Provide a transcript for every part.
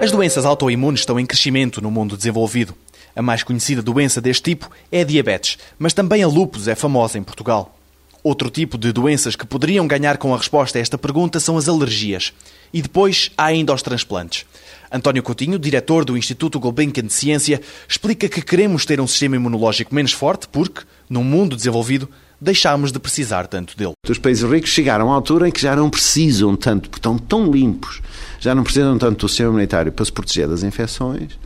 As doenças autoimunes estão em crescimento no mundo desenvolvido. A mais conhecida doença deste tipo é a diabetes, mas também a lúpus é famosa em Portugal. Outro tipo de doenças que poderiam ganhar com a resposta a esta pergunta são as alergias. E depois há ainda os transplantes. António Coutinho, diretor do Instituto Gulbenkian de Ciência, explica que queremos ter um sistema imunológico menos forte porque, num mundo desenvolvido, deixámos de precisar tanto dele. Os países ricos chegaram à altura em que já não precisam tanto, porque estão tão limpos, já não precisam tanto do sistema imunitário para se proteger das infecções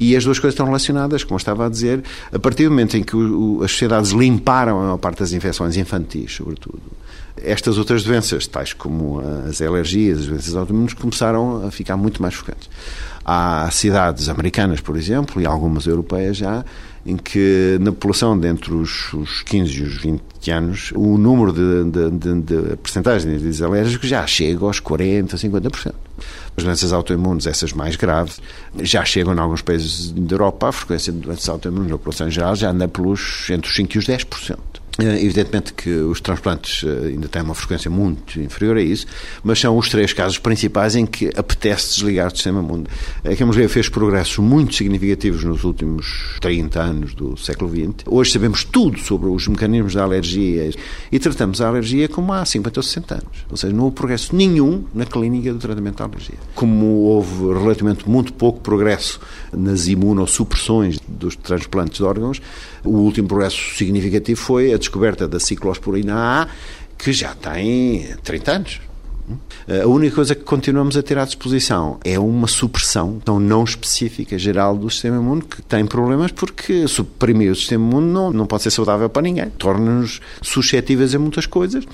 e as duas coisas estão relacionadas, como eu estava a dizer, a partir do momento em que o, o, as sociedades limparam a maior parte das infecções infantis, sobretudo, estas outras doenças, tais como as alergias, as doenças autoimunes, começaram a ficar muito mais frequentes. Há cidades americanas, por exemplo, e algumas europeias já, em que na população de entre os, os 15 e os 20 anos, o número de, de, de, de percentagens de alérgicos já chega aos 40%, 50%. As doenças autoimunes, essas mais graves, já chegam em alguns países da Europa, a frequência de doenças autoimunes na população em geral já anda pelos entre os 5% e os 10%. Eh, evidentemente que os transplantes eh, ainda têm uma frequência muito inferior a isso, mas são os três casos principais em que apetece desligar o sistema imune. A quimioterapia fez progressos muito significativos nos últimos 30 anos do século XX. Hoje sabemos tudo sobre os mecanismos da alergia e tratamos a alergia como há 50 ou 60 anos. Ou seja, não houve progresso nenhum na clínica do tratamento da alergia. Como houve relativamente muito pouco progresso nas imunossupressões dos transplantes de órgãos, o último progresso significativo foi a descoberta da ciclosporina A, que já tem 30 anos. A única coisa que continuamos a ter à disposição é uma supressão tão não específica geral do sistema imune que tem problemas porque suprimir o sistema imune não, não pode ser saudável para ninguém. Torna-nos suscetíveis a muitas coisas.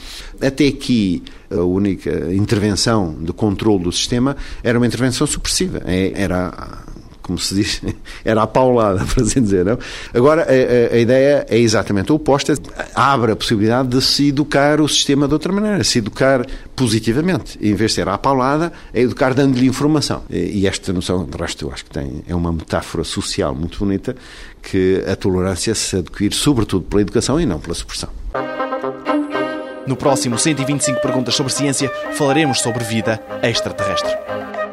Até aqui, a única intervenção de controle do sistema era uma intervenção supressiva. É, era como se diz, era a paulada, por assim dizer. Não? Agora, a, a, a, ideia é exatamente a oposta, abre a possibilidade de se educar o sistema de outra maneira, se educar positivamente. Em vez de ser à paulada, é educar dando-lhe informação. E, e esta noção, de resto, eu acho que tem, é uma metáfora social muito bonita, que a tolerância se adquire sobretudo pela educação e não pela supressão. No próximo 125 Perguntas sobre Ciência, falaremos sobre vida extraterrestre.